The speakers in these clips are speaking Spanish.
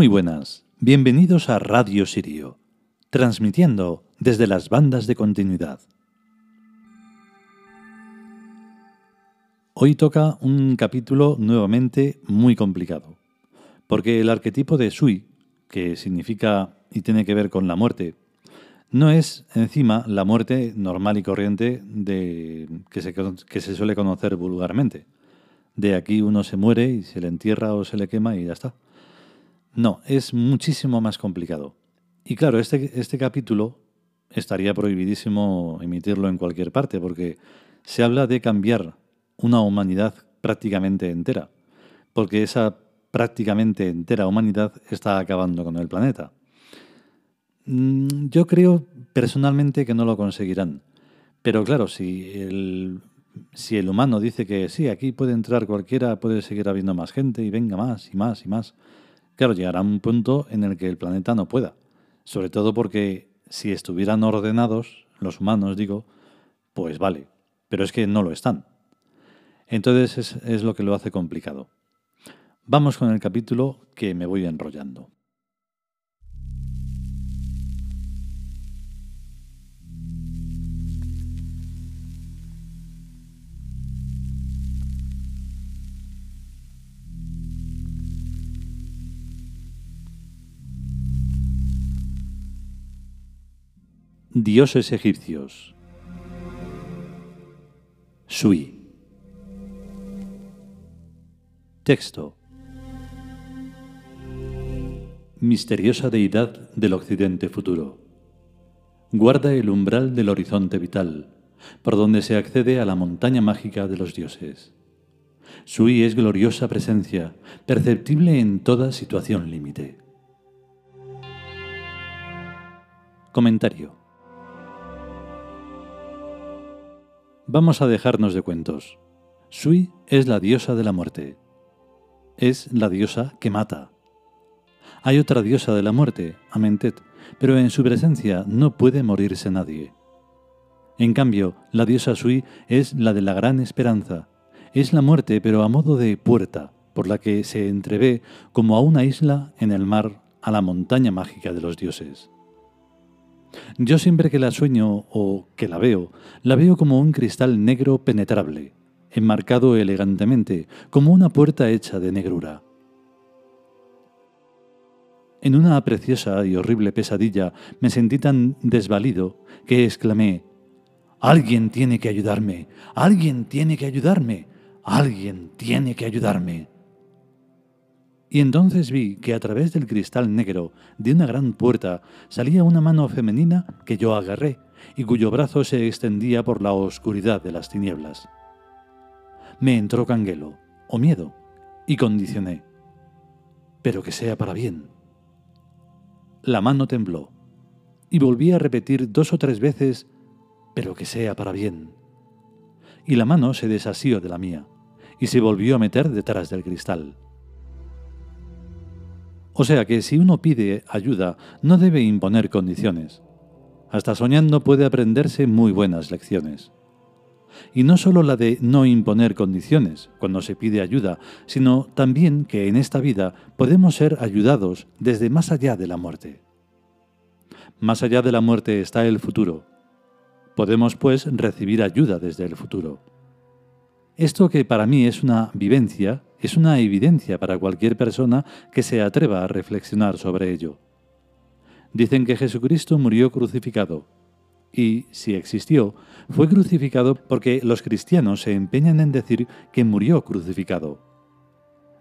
Muy buenas, bienvenidos a Radio Sirio, transmitiendo desde las bandas de continuidad. Hoy toca un capítulo nuevamente muy complicado, porque el arquetipo de Sui, que significa y tiene que ver con la muerte, no es encima la muerte normal y corriente de, que, se, que se suele conocer vulgarmente. De aquí uno se muere y se le entierra o se le quema y ya está. No, es muchísimo más complicado. Y claro, este, este capítulo estaría prohibidísimo emitirlo en cualquier parte porque se habla de cambiar una humanidad prácticamente entera, porque esa prácticamente entera humanidad está acabando con el planeta. Mm, yo creo personalmente que no lo conseguirán. Pero claro, si el, si el humano dice que sí, aquí puede entrar cualquiera, puede seguir habiendo más gente y venga más y más y más, claro, llegará un punto en el que el planeta no pueda. Sobre todo porque si estuvieran ordenados, los humanos digo, pues vale, pero es que no lo están. Entonces es, es lo que lo hace complicado. Vamos con el capítulo que me voy enrollando. Dioses egipcios. Sui. Texto. Misteriosa deidad del occidente futuro. Guarda el umbral del horizonte vital, por donde se accede a la montaña mágica de los dioses. Sui es gloriosa presencia, perceptible en toda situación límite. Comentario. Vamos a dejarnos de cuentos. Sui es la diosa de la muerte. Es la diosa que mata. Hay otra diosa de la muerte, Amentet, pero en su presencia no puede morirse nadie. En cambio, la diosa Sui es la de la gran esperanza. Es la muerte, pero a modo de puerta, por la que se entrevé como a una isla en el mar a la montaña mágica de los dioses. Yo siempre que la sueño o que la veo, la veo como un cristal negro penetrable, enmarcado elegantemente, como una puerta hecha de negrura. En una preciosa y horrible pesadilla me sentí tan desvalido que exclamé, Alguien tiene que ayudarme, alguien tiene que ayudarme, alguien tiene que ayudarme. Y entonces vi que a través del cristal negro de una gran puerta salía una mano femenina que yo agarré y cuyo brazo se extendía por la oscuridad de las tinieblas. Me entró canguelo, o miedo, y condicioné. Pero que sea para bien. La mano tembló, y volví a repetir dos o tres veces, pero que sea para bien. Y la mano se desasió de la mía, y se volvió a meter detrás del cristal. O sea que si uno pide ayuda, no debe imponer condiciones. Hasta soñando puede aprenderse muy buenas lecciones. Y no solo la de no imponer condiciones cuando se pide ayuda, sino también que en esta vida podemos ser ayudados desde más allá de la muerte. Más allá de la muerte está el futuro. Podemos pues recibir ayuda desde el futuro. Esto que para mí es una vivencia, es una evidencia para cualquier persona que se atreva a reflexionar sobre ello. Dicen que Jesucristo murió crucificado, y, si existió, fue crucificado porque los cristianos se empeñan en decir que murió crucificado.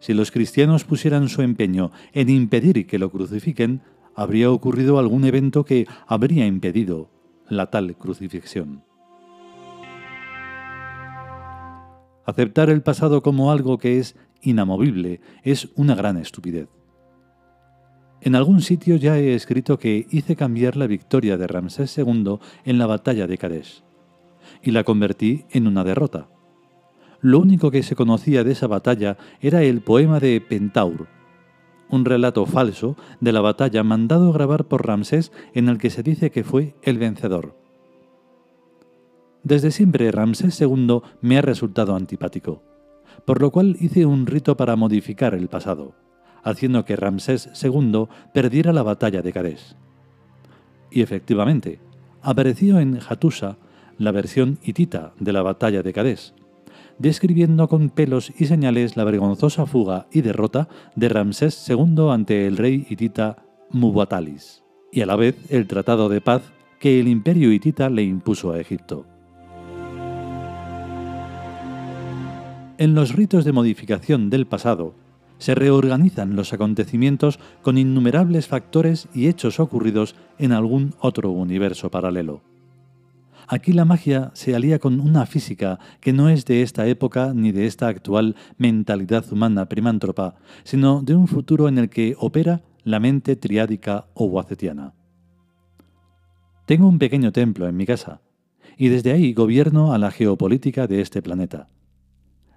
Si los cristianos pusieran su empeño en impedir que lo crucifiquen, habría ocurrido algún evento que habría impedido la tal crucifixión. Aceptar el pasado como algo que es inamovible es una gran estupidez. En algún sitio ya he escrito que hice cambiar la victoria de Ramsés II en la batalla de Kadesh, y la convertí en una derrota. Lo único que se conocía de esa batalla era el poema de Pentaur, un relato falso de la batalla mandado grabar por Ramsés en el que se dice que fue el vencedor. Desde siempre Ramsés II me ha resultado antipático, por lo cual hice un rito para modificar el pasado, haciendo que Ramsés II perdiera la batalla de Kadesh. Y efectivamente, apareció en Hattusa la versión hitita de la batalla de Kadesh, describiendo con pelos y señales la vergonzosa fuga y derrota de Ramsés II ante el rey hitita Mubatalis, y a la vez el tratado de paz que el imperio hitita le impuso a Egipto. En los ritos de modificación del pasado, se reorganizan los acontecimientos con innumerables factores y hechos ocurridos en algún otro universo paralelo. Aquí la magia se alía con una física que no es de esta época ni de esta actual mentalidad humana primántropa, sino de un futuro en el que opera la mente triádica o wacetiana. Tengo un pequeño templo en mi casa, y desde ahí gobierno a la geopolítica de este planeta.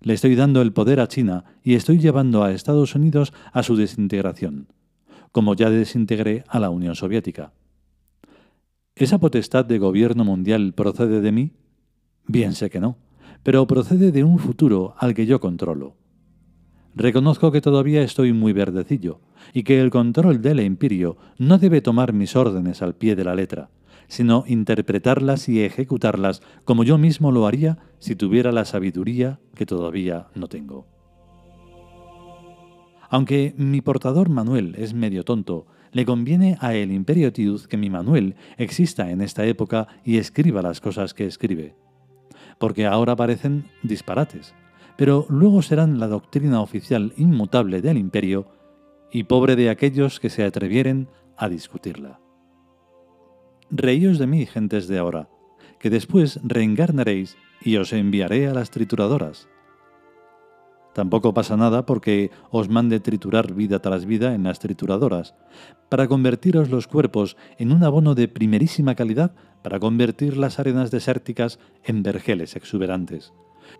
Le estoy dando el poder a China y estoy llevando a Estados Unidos a su desintegración, como ya desintegré a la Unión Soviética. ¿Esa potestad de gobierno mundial procede de mí? Bien sé que no, pero procede de un futuro al que yo controlo. Reconozco que todavía estoy muy verdecillo y que el control del imperio no debe tomar mis órdenes al pie de la letra, sino interpretarlas y ejecutarlas como yo mismo lo haría si tuviera la sabiduría que todavía no tengo. Aunque mi portador Manuel es medio tonto le conviene a el Imperio Tiud que mi Manuel exista en esta época y escriba las cosas que escribe. Porque ahora parecen disparates, pero luego serán la doctrina oficial inmutable del imperio y pobre de aquellos que se atrevieren a discutirla. Reíos de mí, gentes de ahora, que después reencarnaréis y os enviaré a las trituradoras Tampoco pasa nada porque os mande triturar vida tras vida en las trituradoras, para convertiros los cuerpos en un abono de primerísima calidad para convertir las arenas desérticas en vergeles exuberantes.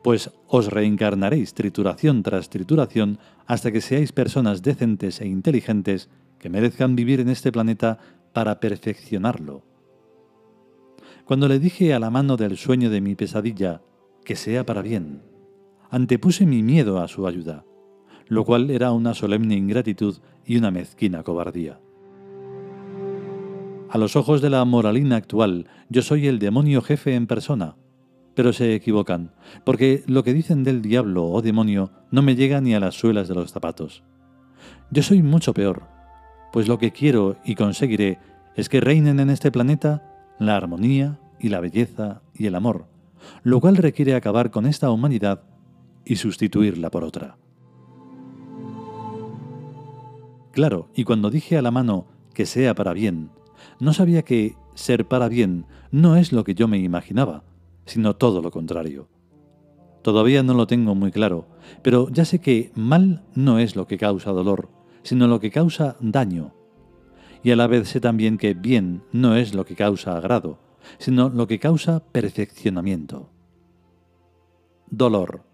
Pues os reencarnaréis trituración tras trituración hasta que seáis personas decentes e inteligentes que merezcan vivir en este planeta para perfeccionarlo. Cuando le dije a la mano del sueño de mi pesadilla, que sea para bien, antepuse mi miedo a su ayuda, lo cual era una solemne ingratitud y una mezquina cobardía. A los ojos de la moralina actual, yo soy el demonio jefe en persona, pero se equivocan, porque lo que dicen del diablo o demonio no me llega ni a las suelas de los zapatos. Yo soy mucho peor, pues lo que quiero y conseguiré es que reinen en este planeta la armonía y la belleza y el amor, lo cual requiere acabar con esta humanidad y sustituirla por otra. Claro, y cuando dije a la mano que sea para bien, no sabía que ser para bien no es lo que yo me imaginaba, sino todo lo contrario. Todavía no lo tengo muy claro, pero ya sé que mal no es lo que causa dolor, sino lo que causa daño. Y a la vez sé también que bien no es lo que causa agrado, sino lo que causa perfeccionamiento. Dolor.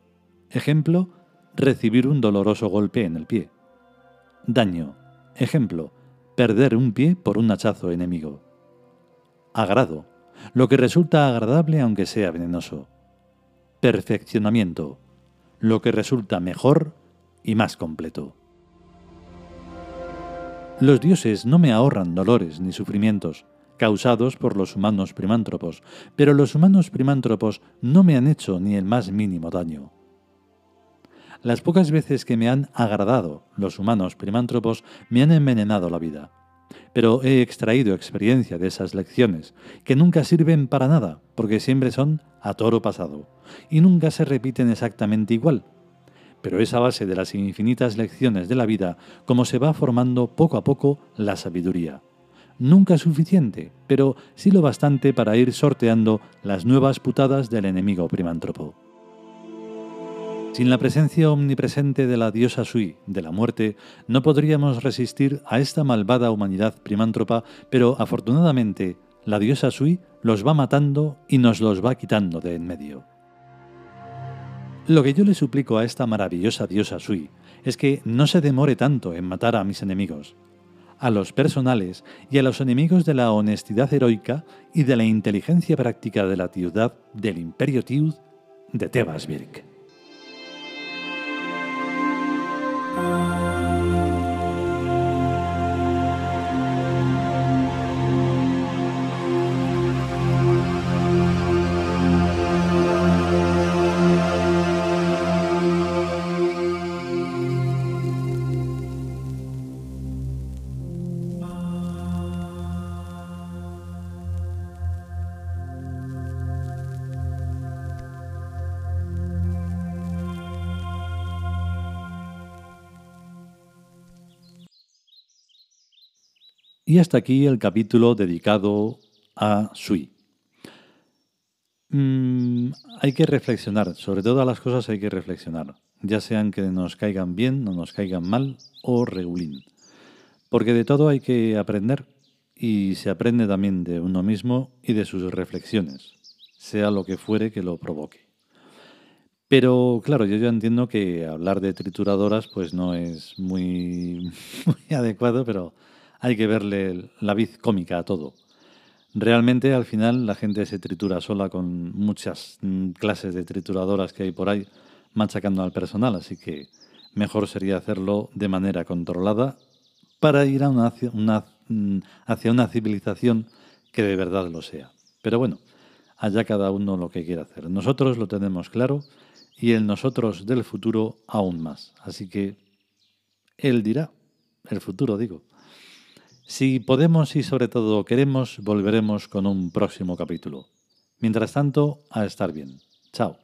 Ejemplo, recibir un doloroso golpe en el pie. Daño. Ejemplo, perder un pie por un hachazo enemigo. Agrado. Lo que resulta agradable aunque sea venenoso. Perfeccionamiento. Lo que resulta mejor y más completo. Los dioses no me ahorran dolores ni sufrimientos causados por los humanos primántropos, pero los humanos primántropos no me han hecho ni el más mínimo daño. Las pocas veces que me han agradado los humanos primántropos me han envenenado la vida. Pero he extraído experiencia de esas lecciones, que nunca sirven para nada, porque siempre son a toro pasado, y nunca se repiten exactamente igual. Pero es a base de las infinitas lecciones de la vida como se va formando poco a poco la sabiduría. Nunca suficiente, pero sí lo bastante para ir sorteando las nuevas putadas del enemigo primántropo. Sin la presencia omnipresente de la diosa Sui, de la muerte, no podríamos resistir a esta malvada humanidad primántropa, pero afortunadamente la diosa Sui los va matando y nos los va quitando de en medio. Lo que yo le suplico a esta maravillosa diosa Sui es que no se demore tanto en matar a mis enemigos, a los personales y a los enemigos de la honestidad heroica y de la inteligencia práctica de la ciudad del Imperio Tiud de Tebasvirk. Y hasta aquí el capítulo dedicado a Sui. Mm, hay que reflexionar, sobre todas las cosas hay que reflexionar, ya sean que nos caigan bien, no nos caigan mal o regulín. Porque de todo hay que aprender y se aprende también de uno mismo y de sus reflexiones, sea lo que fuere que lo provoque. Pero claro, yo ya entiendo que hablar de trituradoras pues no es muy, muy adecuado, pero hay que verle la vid cómica a todo. Realmente al final la gente se tritura sola con muchas mm, clases de trituradoras que hay por ahí machacando al personal, así que mejor sería hacerlo de manera controlada para ir a una, mm, hacia una civilización que de verdad lo sea. Pero bueno, allá cada uno lo que quiera hacer. Nosotros lo tenemos claro y el nosotros del futuro aún más. Así que él dirá, el futuro digo. Si podemos y sobre todo queremos, volveremos con un próximo capítulo. Mientras tanto, a estar bien. Chao.